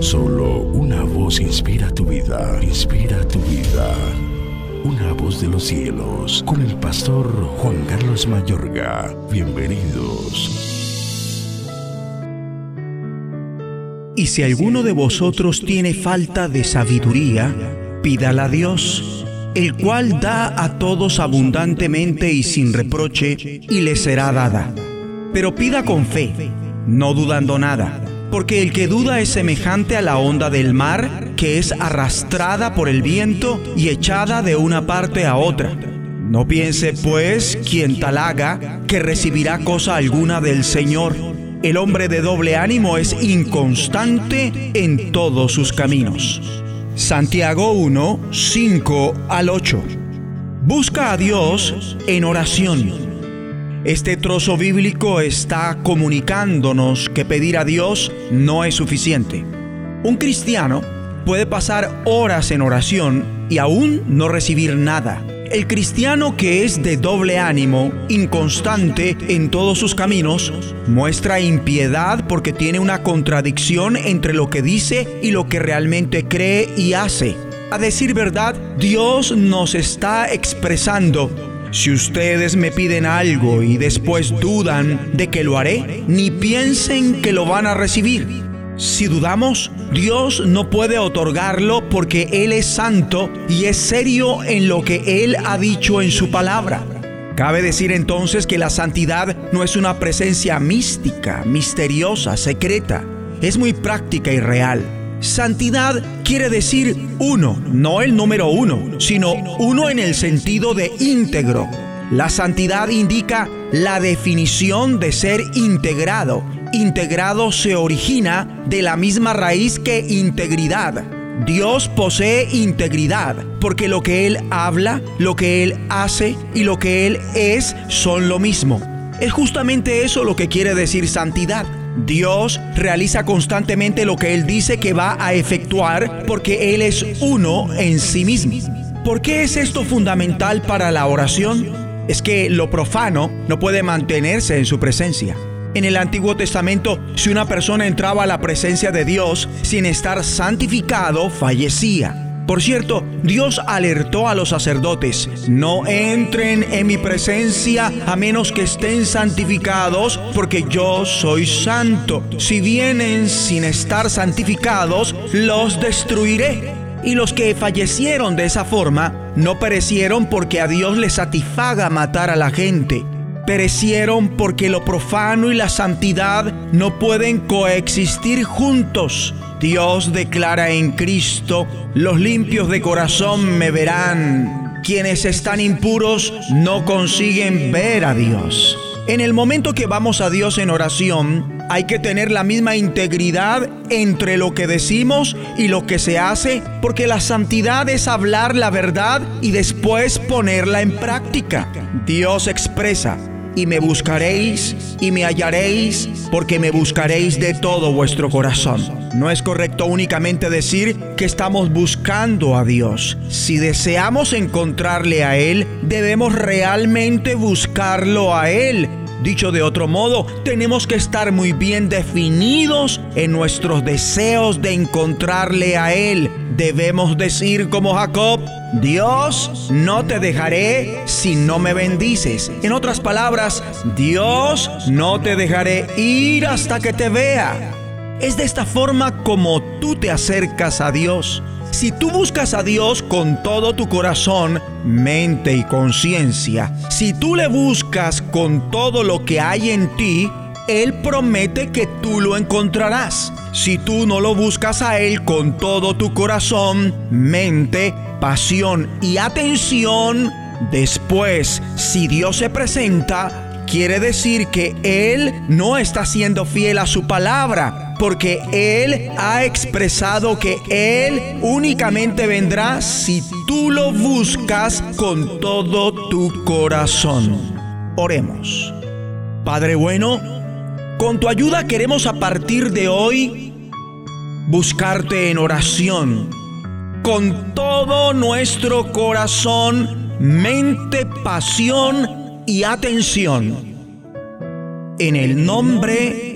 Solo una voz inspira tu vida, inspira tu vida. Una voz de los cielos, con el pastor Juan Carlos Mayorga. Bienvenidos. Y si alguno de vosotros tiene falta de sabiduría, pídala a Dios, el cual da a todos abundantemente y sin reproche, y le será dada. Pero pida con fe, no dudando nada, porque el que duda es semejante a la onda del mar, que es arrastrada por el viento y echada de una parte a otra. No piense, pues, quien tal haga, que recibirá cosa alguna del Señor el hombre de doble ánimo es inconstante en todos sus caminos. Santiago 1, 5 al 8. Busca a Dios en oración. Este trozo bíblico está comunicándonos que pedir a Dios no es suficiente. Un cristiano puede pasar horas en oración y aún no recibir nada. El cristiano que es de doble ánimo, inconstante en todos sus caminos, muestra impiedad porque tiene una contradicción entre lo que dice y lo que realmente cree y hace. A decir verdad, Dios nos está expresando si ustedes me piden algo y después dudan de que lo haré, ni piensen que lo van a recibir. Si dudamos, Dios no puede otorgarlo porque Él es santo y es serio en lo que Él ha dicho en su palabra. Cabe decir entonces que la santidad no es una presencia mística, misteriosa, secreta. Es muy práctica y real. Santidad quiere decir uno, no el número uno, sino uno en el sentido de íntegro. La santidad indica la definición de ser integrado, integrado se origina de la misma raíz que integridad. Dios posee integridad porque lo que Él habla, lo que Él hace y lo que Él es son lo mismo. Es justamente eso lo que quiere decir santidad. Dios realiza constantemente lo que Él dice que va a efectuar porque Él es uno en sí mismo. ¿Por qué es esto fundamental para la oración? Es que lo profano no puede mantenerse en su presencia. En el Antiguo Testamento, si una persona entraba a la presencia de Dios sin estar santificado, fallecía. Por cierto, Dios alertó a los sacerdotes, no entren en mi presencia a menos que estén santificados, porque yo soy santo. Si vienen sin estar santificados, los destruiré. Y los que fallecieron de esa forma no perecieron porque a Dios le satisfaga matar a la gente perecieron porque lo profano y la santidad no pueden coexistir juntos. Dios declara en Cristo, los limpios de corazón me verán. Quienes están impuros no consiguen ver a Dios. En el momento que vamos a Dios en oración, hay que tener la misma integridad entre lo que decimos y lo que se hace, porque la santidad es hablar la verdad y después ponerla en práctica. Dios expresa, y me buscaréis y me hallaréis porque me buscaréis de todo vuestro corazón. No es correcto únicamente decir que estamos buscando a Dios. Si deseamos encontrarle a Él, debemos realmente buscarlo a Él. Dicho de otro modo, tenemos que estar muy bien definidos en nuestros deseos de encontrarle a Él. Debemos decir como Jacob, Dios, no te dejaré si no me bendices. En otras palabras, Dios, no te dejaré ir hasta que te vea. Es de esta forma como tú te acercas a Dios. Si tú buscas a Dios con todo tu corazón, mente y conciencia, si tú le buscas con todo lo que hay en ti, Él promete que tú lo encontrarás. Si tú no lo buscas a Él con todo tu corazón, mente, pasión y atención, después, si Dios se presenta, quiere decir que Él no está siendo fiel a su palabra, porque Él ha expresado que Él únicamente vendrá si tú lo buscas con todo tu corazón. Oremos. Padre bueno, con tu ayuda queremos a partir de hoy buscarte en oración con todo nuestro corazón, mente, pasión y atención. En el nombre de